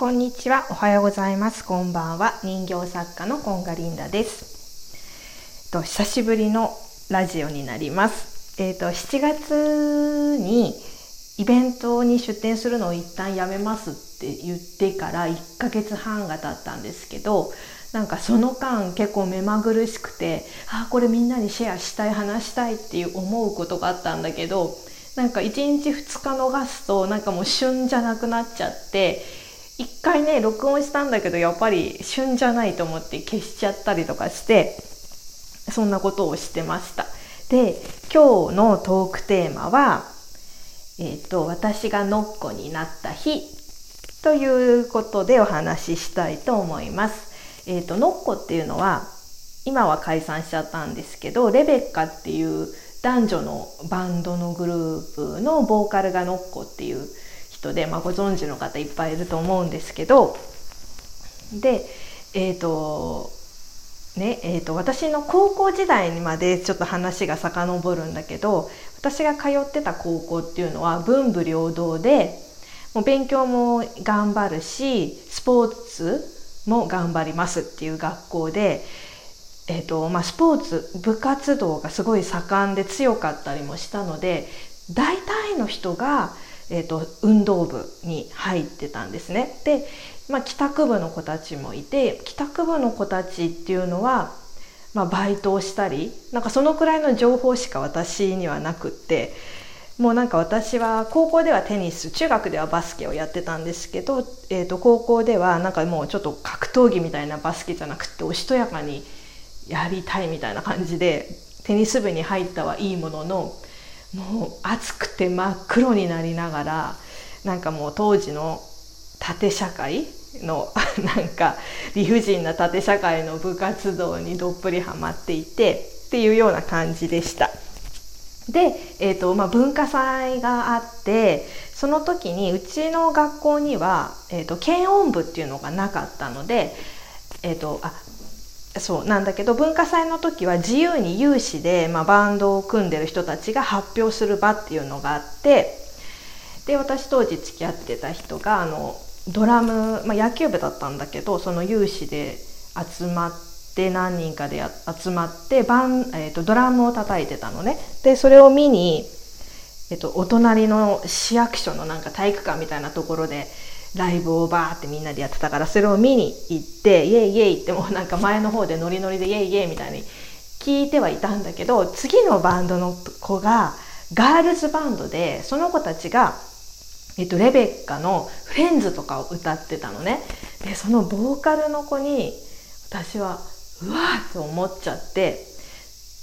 こんにちは、おはようございます。こんばんは。人形作家のコンガリンダです。と久しぶりのラジオになります。えっ、と7月にイベントに出店するのを一旦やめますって言ってから1ヶ月半が経ったんですけど、なんかその間結構目まぐるしくて、あこれみんなにシェアしたい話したいっていう思うことがあったんだけど、なんか1日2日逃すとなんかもう旬じゃなくなっちゃって一回ね録音したんだけどやっぱり旬じゃないと思って消しちゃったりとかしてそんなことをしてました。で今日のトークテーマはえっ、と私がノッコになった日ということでお話ししたいと思います。えっ、とノッコっていうのは今は解散しちゃったんですけどレベッカっていう男女のバンドのグループのボーカルがノッコっていう人で、まあ、ご存知の方いっぱいいると思うんですけどでえっ、ー、とねえーと、私の高校時代にまでちょっと話が遡るんだけど私が通ってた高校っていうのは文武両道でもう勉強も頑張るしスポーツも頑張りますっていう学校で、えーとまあ、スポーツ部活動がすごい盛んで強かったりもしたので大体の人がえーと、運動部に入ってたんですね。で、まあ、帰宅部の子たちもいて帰宅部の子たちっていうのは、まあ、バイトをしたりなんかそのくらいの情報しか私にはなくってもうなんか私は高校ではテニス中学ではバスケをやってたんですけど、えー、と高校ではなんかもうちょっと格闘技みたいなバスケじゃなくておしとやかにやりたいみたいな感じでテニス部に入ったはいいもののもう暑くて真っ黒になりながらなんかもう当時の縦社会の なんか理不尽な縦社会の部活動にどっぷりハマっていてっていうような感じでした。で、えーとまあ、文化祭があってその時にうちの学校には、えーと、検温部っていうのがなかったので、えーとあそうなんだけど文化祭の時は自由に有志で、まあ、バンドを組んでる人たちが発表する場っていうのがあってで私当時付き合ってた人があのドラム、まあ、野球部だったんだけどその有志で集まって何人かで集まってバン、えーと、ドラムを叩いてたのね。でそれを見に、えーとお隣の市役所のなんか体育館みたいなところでライブをバーってみんなでやってたからそれを見に行ってイエイイエイってもうなんか前の方でノリノリでイエイイエイみたいに聞いてはいたんだけど次のバンドの子がガールズバンドでその子たちが、えっと、レベッカの「フレンズ」とかを歌ってたのね。でそのボーカルの子に私はうわーって思っちゃって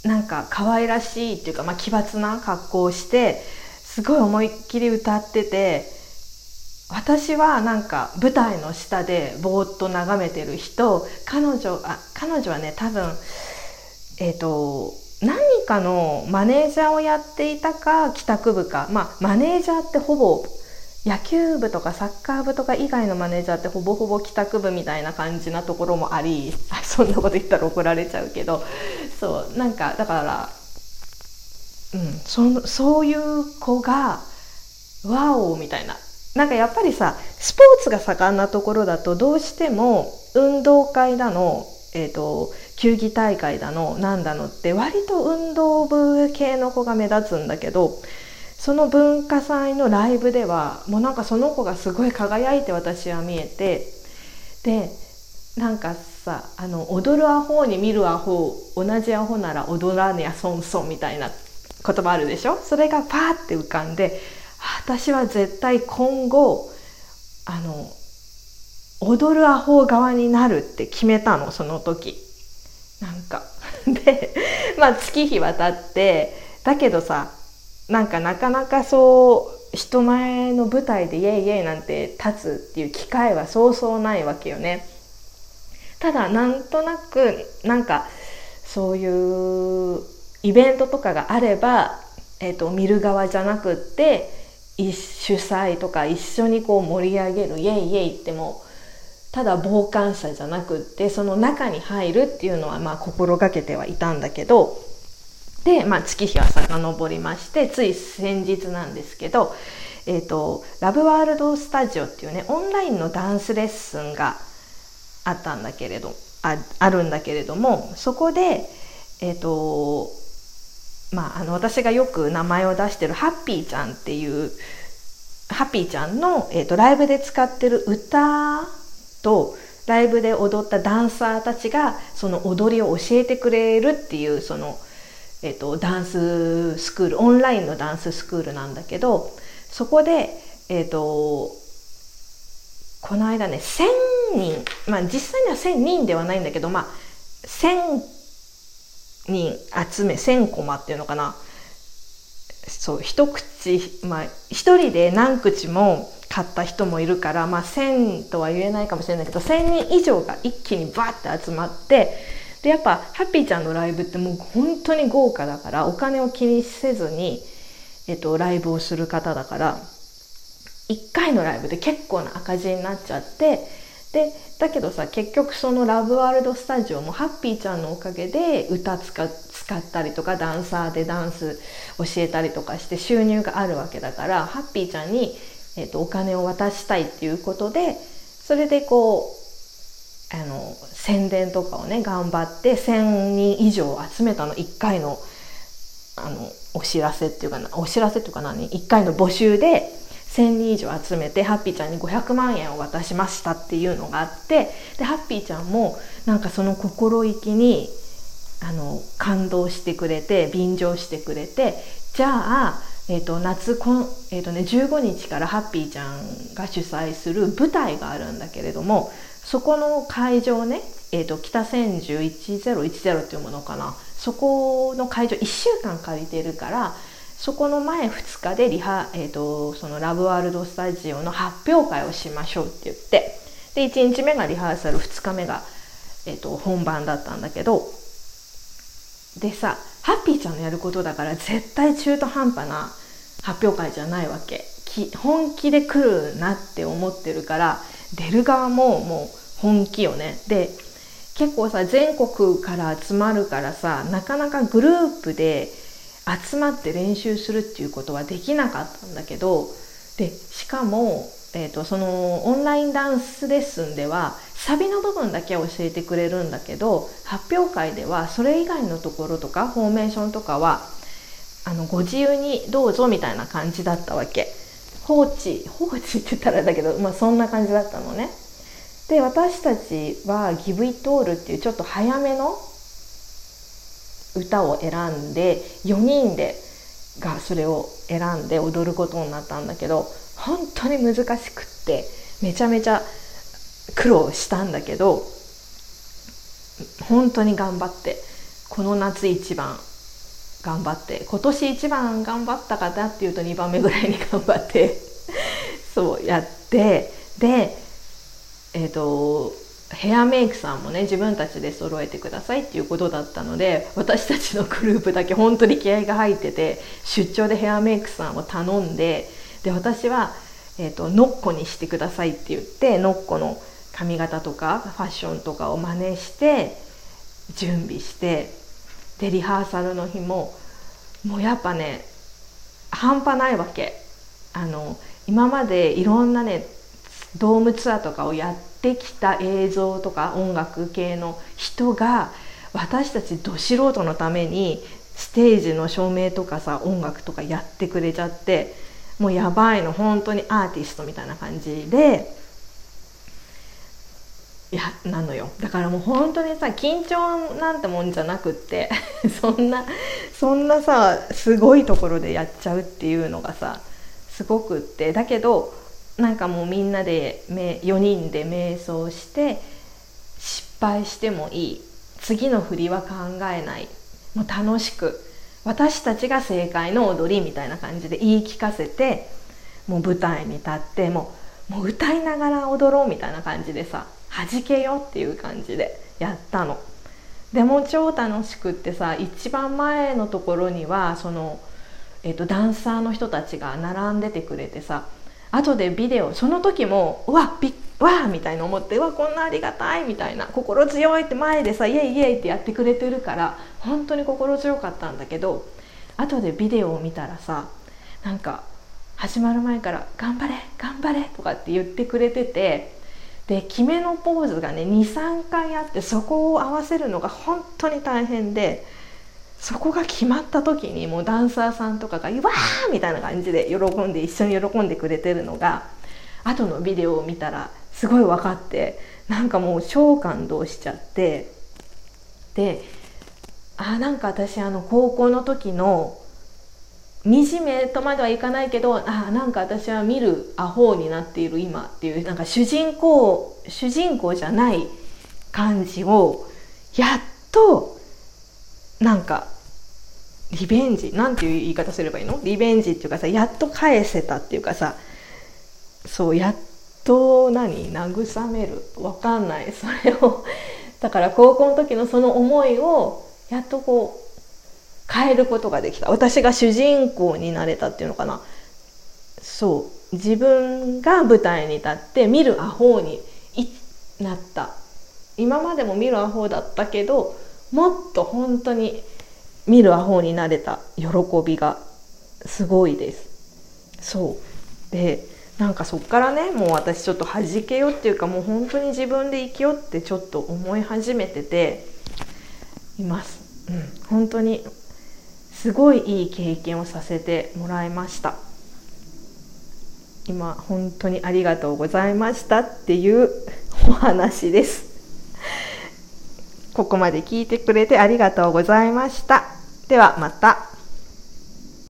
なんか可愛らしいっていうか、まあ、奇抜な格好をしてすごい思いっきり歌ってて私はなんか舞台の下でぼーっと眺めてる人彼女あ彼女はね多分えっ、ー、と何かのマネージャーをやっていたか帰宅部か。まあマネージャーってほぼ野球部とかサッカー部とか以外のマネージャーってほぼほぼ帰宅部みたいな感じなところもあり そんなこと言ったら怒られちゃうけど。そうなんかだからうんそそういう子がワオみたいな。なんかやっぱりさスポーツが盛んなところだとどうしても運動会だの、えーと、球技大会だのなんだのって割と運動部系の子が目立つんだけどその文化祭のライブではもうなんかその子がすごい輝いて私は見えてでなんかさあの踊るアホに見るアホ同じアホなら踊らねやそんそんみたいな言葉あるでしょ？それがパーって浮かんで私は絶対今後あの踊るアホ側になるって決めたのその時。なんか。でまあ月日は経ってだけどさなんかなかなかそう人前の舞台でイエイイエイなんて立つっていう機会はそうそうないわけよね。ただなんとなくなんかそういうイベントとかがあれば、えーと見る側じゃなくって主催とか一緒にこう盛り上げるイエイイエイってもただ傍観者じゃなくってその中に入るっていうのはまあ心がけてはいたんだけどで、まあ、月日は遡りましてつい先日なんですけど、えーと、ラブワールドスタジオっていうねオンラインのダンスレッスンがあったんだけれどああるんだけれどもそこでえっ、ー、とまあ、あの私がよく名前を出してるハッピーちゃんっていうハッピーちゃんの、えーと、ライブで使ってる歌とライブで踊ったダンサーたちがその踊りを教えてくれるっていうその、えーと、ダンススクールオンラインのダンススクールなんだけどそこで、えーと、この間ね1,000人まあ実際には1,000人ではないんだけどまあ1,000人集め1,000コマっていうのかな。そう一口まあ一人で何口も買った人もいるからまあ1,000とは言えないかもしれないけど1,000人以上が一気にバッて集まってでやっぱハッピーちゃんのライブってもう本当に豪華だからお金を気にせずに、えっと、ライブをする方だから1回のライブで結構な赤字になっちゃってでだけどさ結局そのラブワールドスタジオもハッピーちゃんのおかげで歌使ったりとかダンサーでダンス教えたりとかして収入があるわけだからハッピーちゃんに、えーと、お金を渡したいっていうことでそれでこうあの宣伝とかをね頑張って1,000人以上集めたの1回のあのお知らせっていうかなお知らせっていうか何？1回の募集で1,000人以上集めてハッピーちゃんに500万円を渡しましたっていうのがあってでハッピーちゃんもなんかその心意気にあの感動してくれて便乗してくれてじゃあ、えーと、夏こん、えーとね、15日からハッピーちゃんが主催する舞台があるんだけれどもそこの会場ね、えーと、北千住1010っていうものかな？そこの会場1週間借りてるからそこの前2日でリハ、えーと、そのラブワールドスタジオの発表会をしましょうって言ってで1日目がリハーサル2日目が、えーと、本番だったんだけどでさハッピーちゃんのやることだから絶対中途半端な発表会じゃないわけ。本気で来るなって思ってるから出る側ももう本気よね。で結構さ全国から集まるからさなかなかグループで集まって練習するっていうことはできなかったんだけどでしかも、えーと、そのオンラインダンスレッスンではサビの部分だけ教えてくれるんだけど発表会ではそれ以外のところとかフォーメーションとかはあのご自由にどうぞみたいな感じだったわけ。放置放置って言ったらだけど、まあ、そんな感じだったのね。で私たちは「Give It All」っていうちょっと早めの歌を選んで4人でがそれを選んで踊ることになったんだけど本当に難しくってめちゃめちゃ苦労したんだけど本当に頑張ってこの夏一番頑張って今年一番頑張ったかなっていうと2番目ぐらいに頑張ってそうやってでえっ、ー、とヘアメイクさんもね自分たちで揃えてくださいっていうことだったので私たちのグループだけ本当に気合が入ってて出張でヘアメイクさんを頼んでで私は、えーと、ノッコにしてくださいって言ってノッコの髪型とかファッションとかを真似して準備してでリハーサルの日ももうやっぱね半端ないわけ。あの今までいろんなねドームツアーとかをやってきた映像とか音楽系の人が私たちど素人のためにステージの照明とかさ音楽とかやってくれちゃってもうやばいの本当にアーティストみたいな感じでいやなのよ。だからもう本当にさ緊張なんてもんじゃなくって そんなそんなさすごいところでやっちゃうっていうのがさすごくって。だけどなんかもうみんなで4人で瞑想して失敗してもいい。次の振りは考えない。もう楽しく。私たちが正解の踊りみたいな感じで言い聞かせてもう舞台に立ってもうもう歌いながら踊ろうみたいな感じでさ弾けよっていう感じでやったの。でも超楽しくってさ一番前のところにはその、えーとダンサーの人たちが並んでてくれてさ後でビデオその時もうわびわみたいな思ってわこんなありがたいみたいな心強いって前でさイエイイエイってやってくれてるから本当に心強かったんだけど後でビデオを見たらさなんか始まる前から「頑張れ頑張れ」とかって言ってくれててで決めのポーズがね23回あってそこを合わせるのが本当に大変でそこが決まった時にもうダンサーさんとかが「わー!」みたいな感じで喜んで一緒に喜んでくれてるのが後のビデオを見たらすごい分かってなんかもう超感動しちゃってであなんか私あの高校の時の惨めとまではいかないけどあなんか私は見るアホになっている今っていうなんか主人公主人公じゃない感じをやっとなんかリベンジなんていう言い方すればいいの？リベンジっていうかさやっと返せたっていうかさそうやっと何？慰める？わかんない。それをだから高校の時のその思いをやっとこう変えることができた。私が主人公になれたっていうのかな。そう。自分が舞台に立って見るアホになった。今までも見るアホだったけどもっと本当に見るアホになれた喜びがすごいです。そう。でなんかそっからねもう私ちょっと弾けよっていうかもう本当に自分で生きようってちょっと思い始めてています、うん、本当にすごいいい経験をさせてもらいました。今本当にありがとうございましたっていうお話ですここまで聞いてくれてありがとうございました。ではまた。